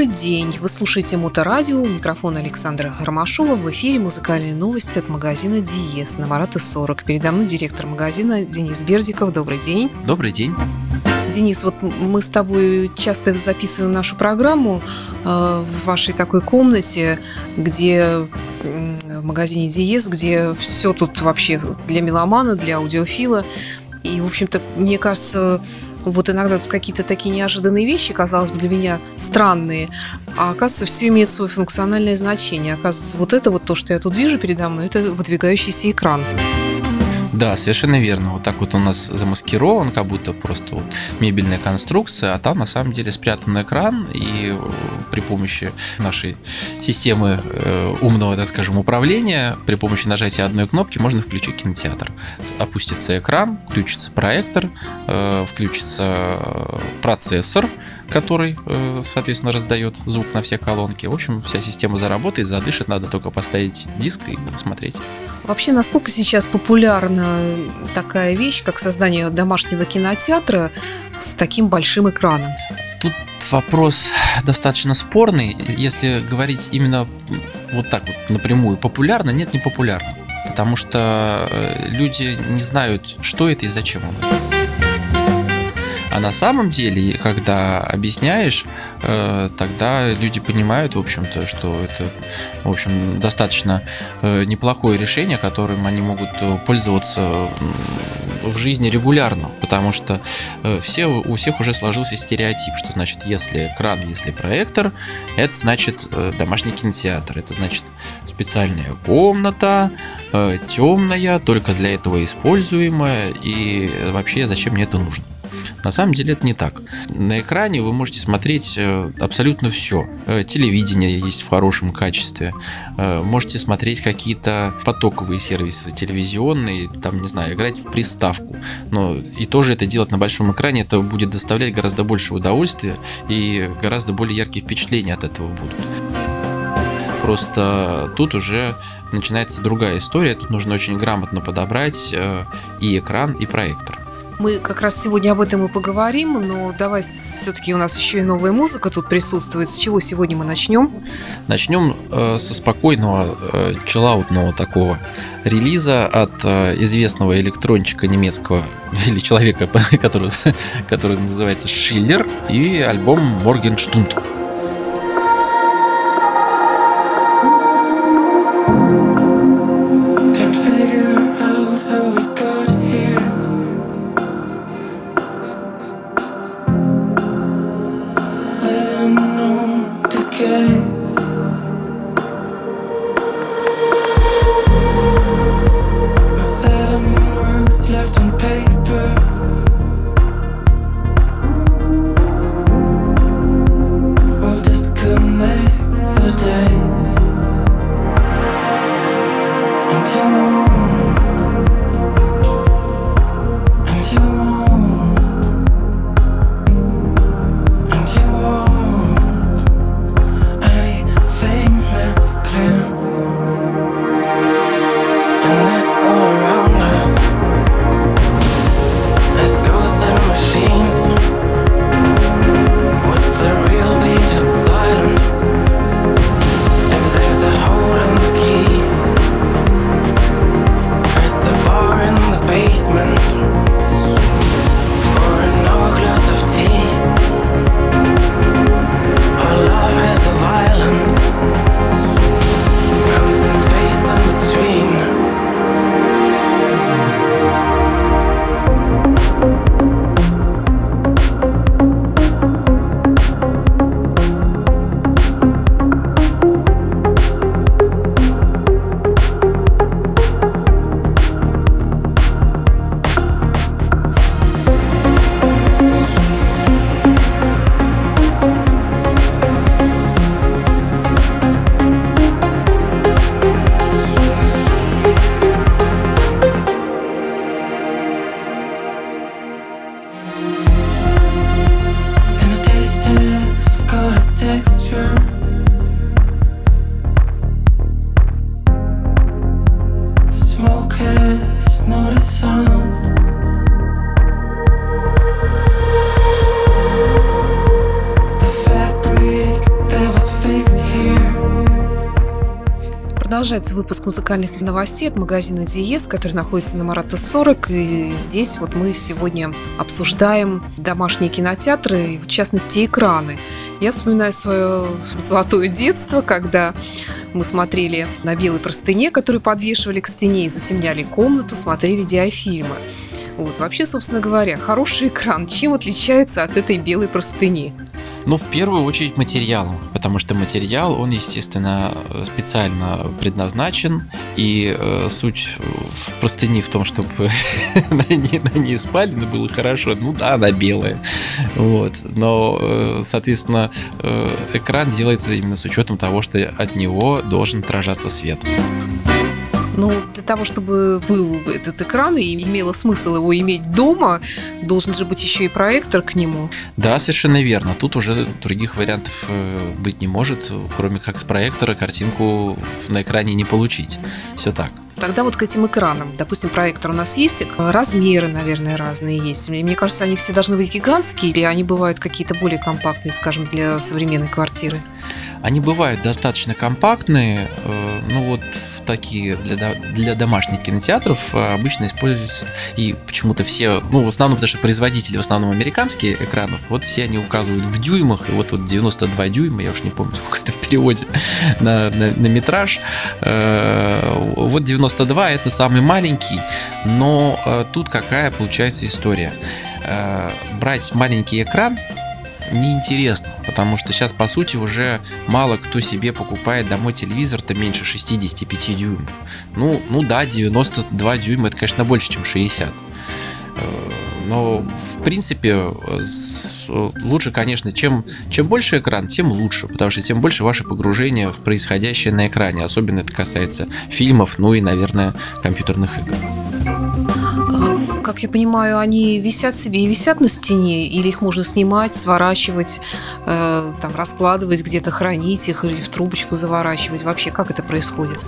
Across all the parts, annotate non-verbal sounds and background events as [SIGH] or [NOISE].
Добрый день! Вы слушаете Моторадио, микрофон Александра Ромашова. В эфире музыкальные новости от магазина Диес на Марата 40. Передо мной директор магазина Денис Бердиков. Добрый день. Добрый день. Денис, вот мы с тобой часто записываем нашу программу э, в вашей такой комнате, где в магазине Диес, где все тут вообще для меломана, для аудиофила. И, в общем-то, мне кажется, вот иногда тут какие-то такие неожиданные вещи, казалось бы, для меня странные, а оказывается, все имеет свое функциональное значение. Оказывается, вот это вот то, что я тут вижу передо мной, это выдвигающийся экран. Да, совершенно верно. Вот так вот у нас замаскирован, как будто просто вот мебельная конструкция, а там на самом деле спрятан экран, и э, при помощи нашей системы э, умного, так скажем, управления, при помощи нажатия одной кнопки можно включить кинотеатр. Опустится экран, включится проектор, э, включится процессор, который, соответственно, раздает звук на все колонки. В общем, вся система заработает, задышит, надо только поставить диск и смотреть. Вообще, насколько сейчас популярна такая вещь, как создание домашнего кинотеатра с таким большим экраном? Тут вопрос достаточно спорный. Если говорить именно вот так вот напрямую, популярно, нет, не популярно. Потому что э, люди не знают, что это и зачем это. А на самом деле, когда объясняешь, э, тогда люди понимают, в общем-то, что это, в общем, достаточно э, неплохое решение, которым они могут э, пользоваться в жизни регулярно, потому что все, у всех уже сложился стереотип, что значит, если экран, если проектор, это значит домашний кинотеатр, это значит специальная комната, темная, только для этого используемая, и вообще зачем мне это нужно? На самом деле это не так. На экране вы можете смотреть э, абсолютно все. Э, телевидение есть в хорошем качестве. Э, можете смотреть какие-то потоковые сервисы телевизионные, там, не знаю, играть в приставку. Но и тоже это делать на большом экране, это будет доставлять гораздо больше удовольствия и гораздо более яркие впечатления от этого будут. Просто тут уже начинается другая история. Тут нужно очень грамотно подобрать и экран, и проектор. Мы как раз сегодня об этом и поговорим, но давай все-таки у нас еще и новая музыка тут присутствует. С чего сегодня мы начнем? Начнем э, со спокойного, э, чиллаутного такого релиза от э, известного электрончика немецкого [LAUGHS] или человека, [LAUGHS] который, который называется Шиллер и альбом Моргенштунд. Продолжается выпуск музыкальных новостей от магазина Диес, который находится на Марата 40. И здесь вот мы сегодня обсуждаем домашние кинотеатры, в частности экраны. Я вспоминаю свое золотое детство, когда мы смотрели на белой простыне, которую подвешивали к стене и затемняли комнату, смотрели диафильмы. Вот. Вообще, собственно говоря, хороший экран чем отличается от этой белой простыни? Ну, в первую очередь материалом, потому что материал, он, естественно, специально предназначен, и э, суть в простыни в том, чтобы [LAUGHS] на, ней, на ней спали, но было хорошо. Ну да, она белая, вот. Но, э, соответственно, э, экран делается именно с учетом того, что от него должен отражаться свет. Но ну, для того, чтобы был этот экран и имело смысл его иметь дома, должен же быть еще и проектор к нему. Да, совершенно верно. Тут уже других вариантов э, быть не может, кроме как с проектора картинку на экране не получить. Все так. Тогда вот к этим экранам, допустим, проектор у нас есть, размеры, наверное, разные есть. Мне кажется, они все должны быть гигантские, или они бывают какие-то более компактные, скажем, для современной квартиры? Они бывают достаточно компактные, э, ну вот такие для, для домашних кинотеатров э, обычно используются и почему-то все, ну в основном потому что производители в основном американские экранов, вот все они указывают в дюймах, и вот, вот 92 дюйма, я уж не помню [LAUGHS] сколько это в переводе на, на, на метраж, э, вот 92 это самый маленький, но тут какая получается история. Брать маленький экран неинтересно, потому что сейчас, по сути, уже мало кто себе покупает домой телевизор-то меньше 65 дюймов. Ну, ну да, 92 дюйма это, конечно, больше, чем 60. Э, но, в принципе, лучше, конечно, чем, чем больше экран, тем лучше, потому что тем больше ваше погружение в происходящее на экране. Особенно это касается фильмов, ну и, наверное, компьютерных игр как я понимаю, они висят себе и висят на стене, или их можно снимать, сворачивать, э, там раскладывать, где-то хранить их или в трубочку заворачивать. Вообще, как это происходит?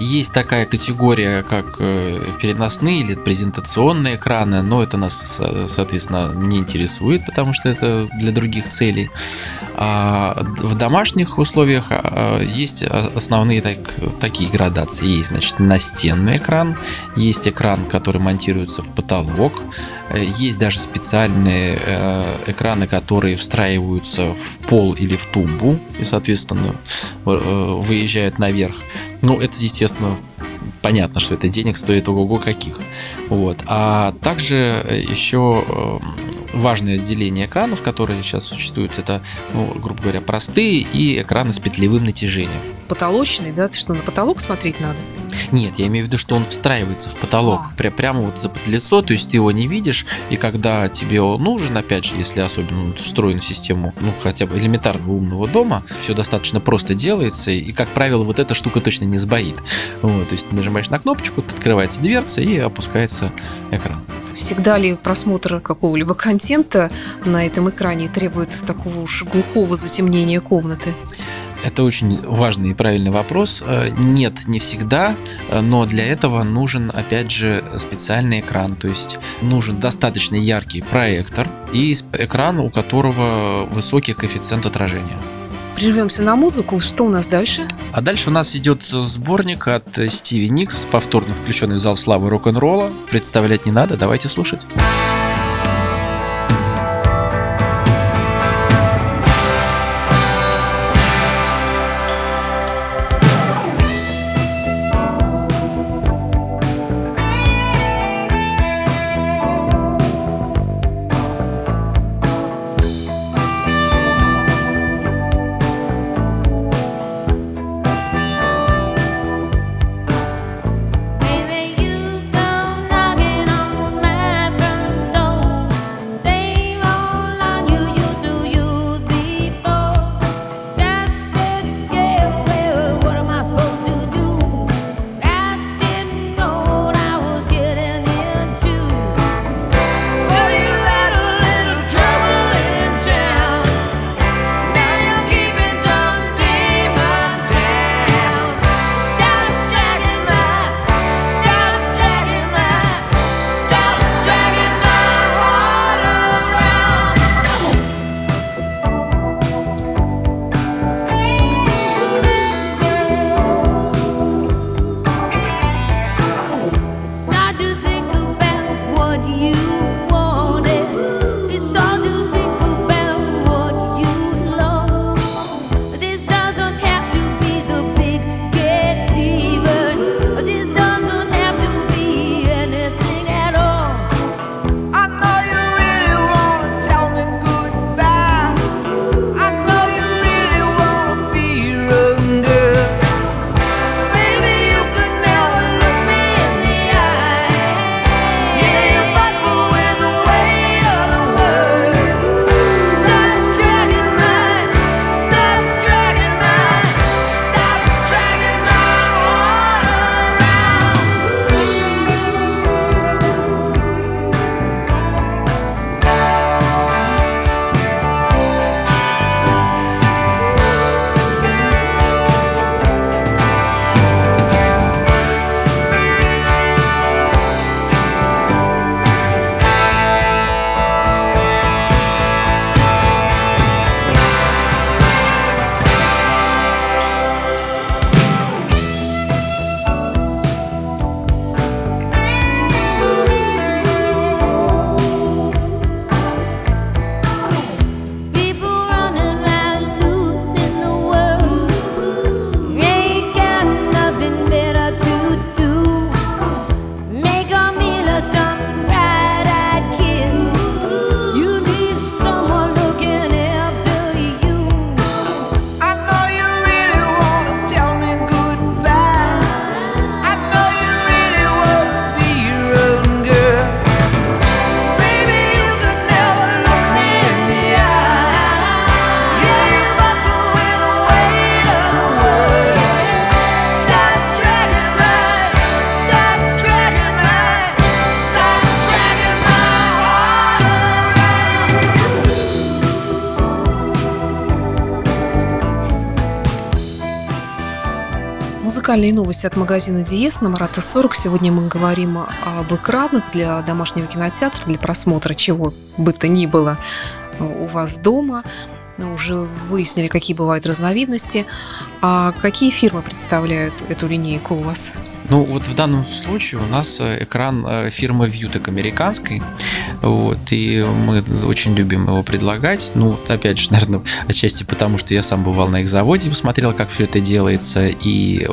Есть такая категория, как э, переносные или презентационные экраны, но это нас, соответственно, не интересует, потому что это для других целей. А в домашних условиях а, есть основные так, такие градации. Есть, значит, настенный экран, есть экран, который монтируется в потолок, потолок. Э, есть даже специальные э, экраны, которые встраиваются в пол или в тумбу и, соответственно, э, выезжают наверх. Ну, это, естественно, понятно, что это денег стоит ого-го каких. Вот. А также еще важное отделение экранов, которые сейчас существуют, это, ну, грубо говоря, простые и экраны с петлевым натяжением. Потолочный, да? Ты что, на потолок смотреть надо? Нет, я имею в виду, что он встраивается в потолок, а. прям, прямо вот за лицо, то есть ты его не видишь, и когда тебе он нужен, опять же, если особенно встроен в систему, ну, хотя бы элементарного умного дома, все достаточно просто делается, и, как правило, вот эта штука точно не сбоит. Вот, то есть ты нажимаешь на кнопочку, открывается дверца и опускается экран. Всегда ли просмотр какого-либо контента на этом экране требует такого уж глухого затемнения комнаты? Это очень важный и правильный вопрос. Э, нет, не всегда, э, но для этого нужен, опять же, специальный экран. То есть нужен достаточно яркий проектор и экран, у которого высокий коэффициент отражения. Прервемся на музыку. Что у нас дальше? А дальше у нас идет сборник от Стиви Никс, повторно включенный в зал славы рок-н-ролла. Представлять не надо, давайте слушать. Музыкальные новости от магазина Диес на Марата 40. Сегодня мы говорим об экранах для домашнего кинотеатра, для просмотра чего бы то ни было у вас дома. Уже выяснили, какие бывают разновидности. А какие фирмы представляют эту линейку у вас? Ну, вот в данном случае у нас э, экран э, фирмы Viewtek американской. Вот, и мы очень любим его предлагать. Ну, опять же, [LAUGHS] наверное, отчасти потому, что я сам бывал на их заводе, посмотрел, как все это делается, и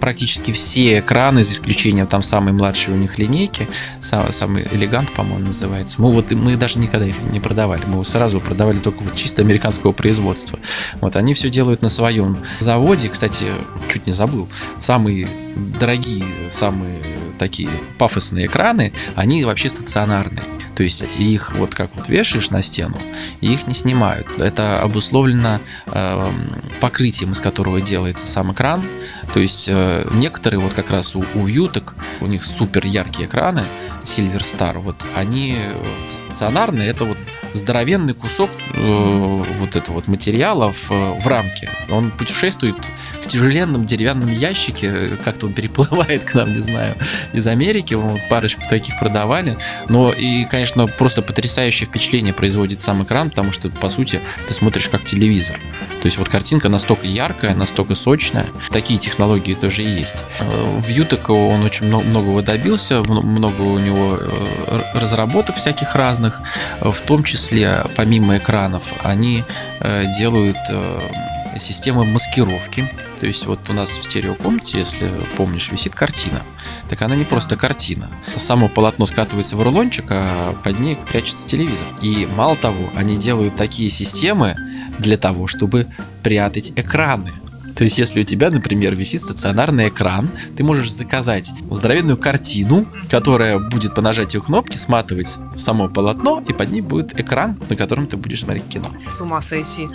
практически все экраны, за исключением там самой младшей у них линейки, самый, самый элегант, по-моему, называется. Мы вот мы даже никогда их не продавали, мы сразу продавали только вот чисто американского производства. Вот они все делают на своем заводе. Кстати, чуть не забыл, самые дорогие, самые такие пафосные экраны, они вообще стационарные. То есть их вот как вот вешаешь на стену, их не снимают. Это обусловлено э, покрытием, из которого делается сам экран. То есть э, некоторые вот как раз у, у вьюток, у них супер яркие экраны, Silver Star, вот они стационарные, это вот здоровенный кусок э, вот этого вот материала в, в рамке. Он путешествует в тяжеленном деревянном ящике, как-то он [LAUGHS] переплывает к нам, не знаю, из Америки. Мы парочку таких продавали. Но и, конечно, просто потрясающее впечатление производит сам экран, потому что, по сути, ты смотришь как телевизор. То есть вот картинка настолько яркая, настолько сочная. Такие технологии тоже есть. Э, в Ютек он очень много, многого добился, много у него э, разработок всяких разных, в том числе числе, помимо экранов, они э, делают э, системы маскировки. То есть вот у нас в стереокомнате, если помнишь, висит картина. Так она не просто картина. Само полотно скатывается в рулончик, а под ней прячется телевизор. И мало того, они делают такие системы для того, чтобы прятать экраны. То есть, если у тебя, например, висит стационарный экран, ты можешь заказать здоровенную картину, которая будет по нажатию кнопки сматывать само полотно, и под ней будет экран, на котором ты будешь смотреть кино. С ума сойти.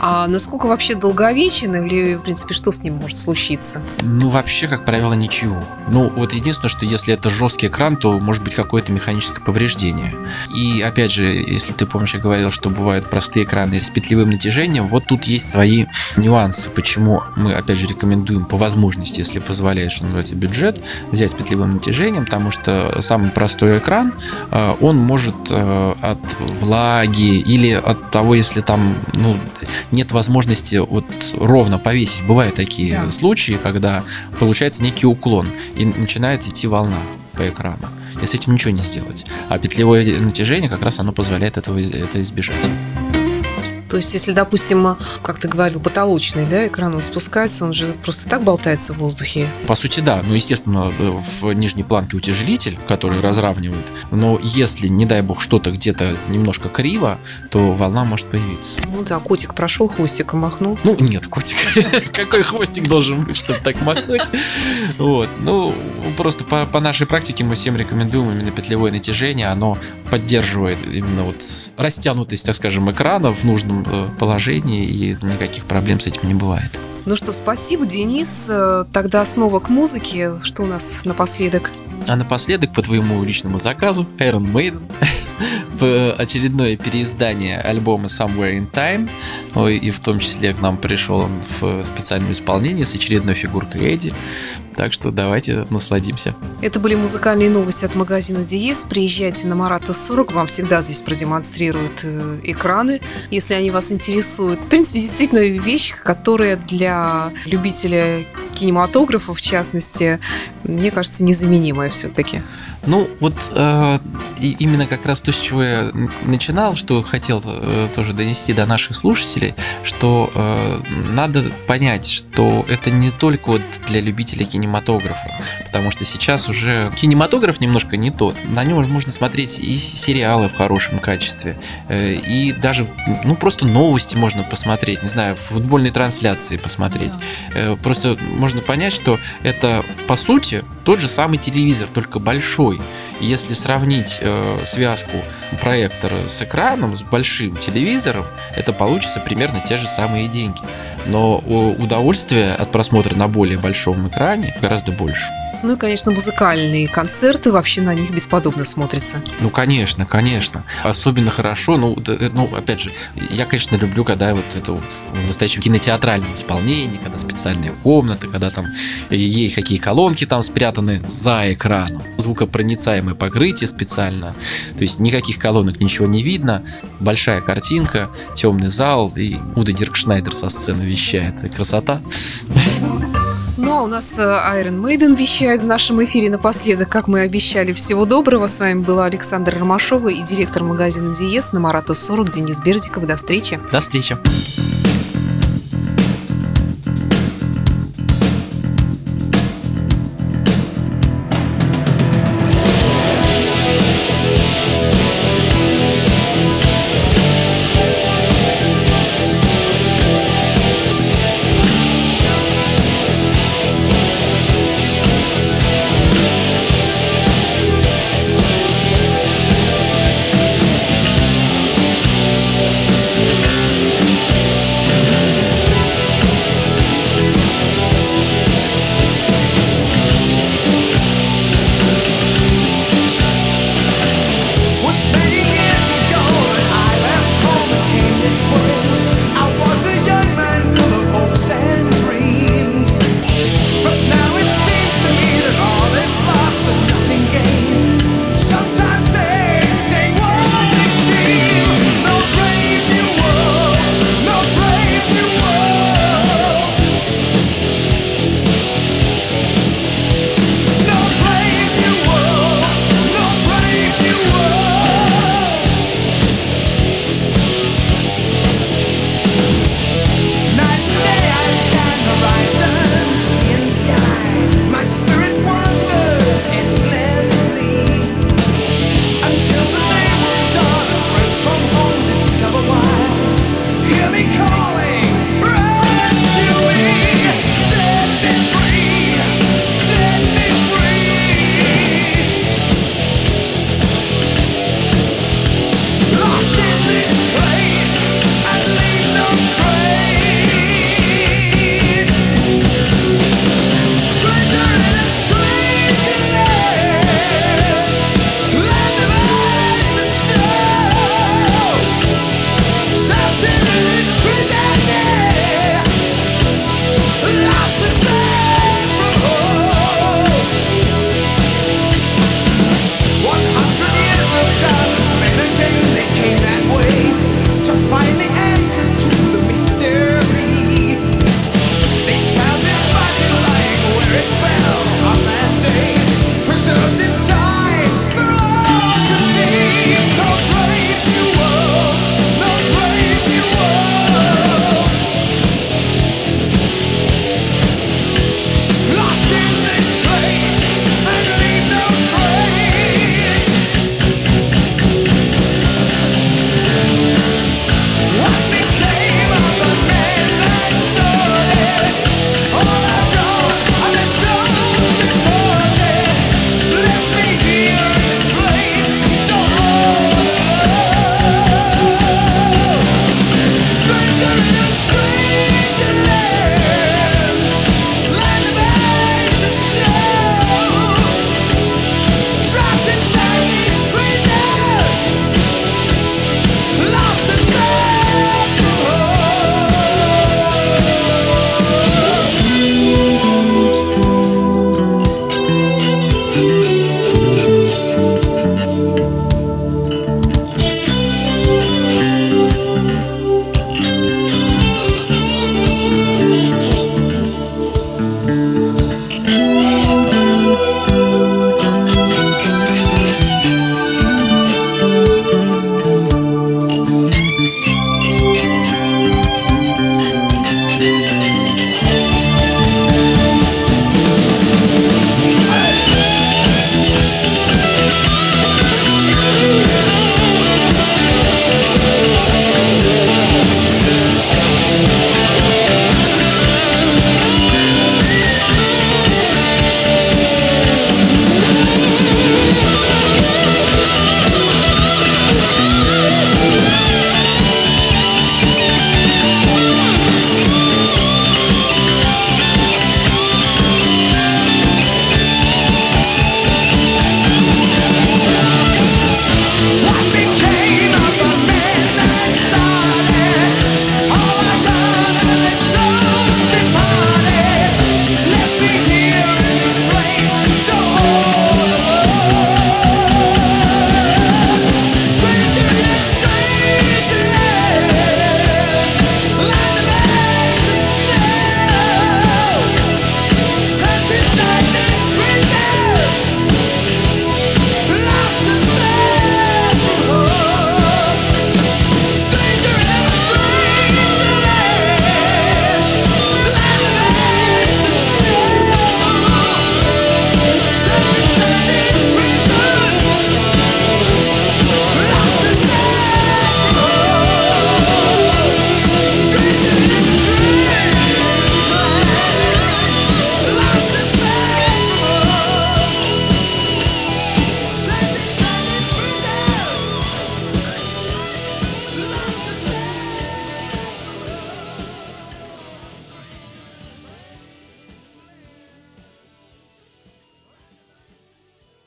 А насколько вообще долговечен, или, в принципе, что с ним может случиться? Ну, вообще, как правило, ничего. Ну, вот единственное, что если это жесткий экран, то может быть какое-то механическое повреждение. И, опять же, если ты помнишь, я говорил, что бывают простые экраны с петлевым натяжением, вот тут есть свои нюансы, почему мы, опять же, рекомендуем по возможности, если позволяет, что называется, бюджет, взять с петлевым натяжением, потому что самый простой экран, э, он может э, от влаги или от того, если там ну, нет возможности вот ровно повесить. Бывают такие да. случаи, когда получается некий уклон и начинает идти волна по экрану. и с этим ничего не сделать. А петлевое натяжение как раз оно позволяет этого это избежать. То есть, если, допустим, как ты говорил, потолочный, да, экран он спускается, он же просто так болтается в воздухе. По сути, да. Ну, естественно, в нижней планке утяжелитель, который разравнивает. Но если, не дай бог, что-то где-то немножко криво, то волна может появиться. Ну да, котик прошел, хвостиком махнул. Ну, нет, котик. [LAUGHS] Какой хвостик должен быть, чтобы так махнуть? Вот. Ну, просто по, по нашей практике мы всем рекомендуем именно петлевое натяжение. Оно поддерживает именно вот растянутость, так скажем, экрана в нужном Положении, и никаких проблем с этим не бывает. Ну что, спасибо, Денис. Э, тогда снова к музыке. Что у нас напоследок? А напоследок, по твоему личному заказу, Iron Maiden [LAUGHS] в очередное переиздание альбома Somewhere in Time, и в том числе к нам пришел он в специальном исполнении с очередной фигуркой Эдди. Так что давайте насладимся. Это были музыкальные новости от магазина Диес. Приезжайте на Марата 40, вам всегда здесь продемонстрируют э, экраны, если они вас интересуют. В принципе, действительно вещь, которая для любителя кинематографа, в частности, мне кажется, незаменимая все-таки. Ну, вот э, именно как раз то, с чего я начинал, что хотел э, тоже донести до наших слушателей, что э, надо понять, что это не только вот для любителей кинематографа, потому что сейчас уже кинематограф немножко не тот. На нем можно смотреть и сериалы в хорошем качестве, э, и даже, ну, просто новости можно посмотреть, не знаю, футбольные трансляции посмотреть. Э, просто можно понять, что это, по сути, тот же самый телевизор, только большой. Если сравнить э, связку проектора с экраном, с большим телевизором, это получится примерно те же самые деньги. Но удовольствие от просмотра на более большом экране гораздо больше. Ну и, конечно, музыкальные концерты вообще на них бесподобно смотрятся. Ну, конечно, конечно. Особенно хорошо, ну, ну, опять же, я, конечно, люблю, когда вот это вот в настоящем кинотеатральном исполнении, когда специальные комнаты, когда там ей какие колонки там спрятаны за экраном, звукопроницаемое покрытие специально, то есть никаких колонок, ничего не видно, большая картинка, темный зал, и Удо Диркшнайдер со сцены вещает. Красота. А у нас э, Iron Maiden вещает в нашем эфире напоследок, как мы обещали. Всего доброго. С вами была Александра Ромашова и директор магазина Диес на Марата 40 Денис Бердиков. До встречи. До встречи.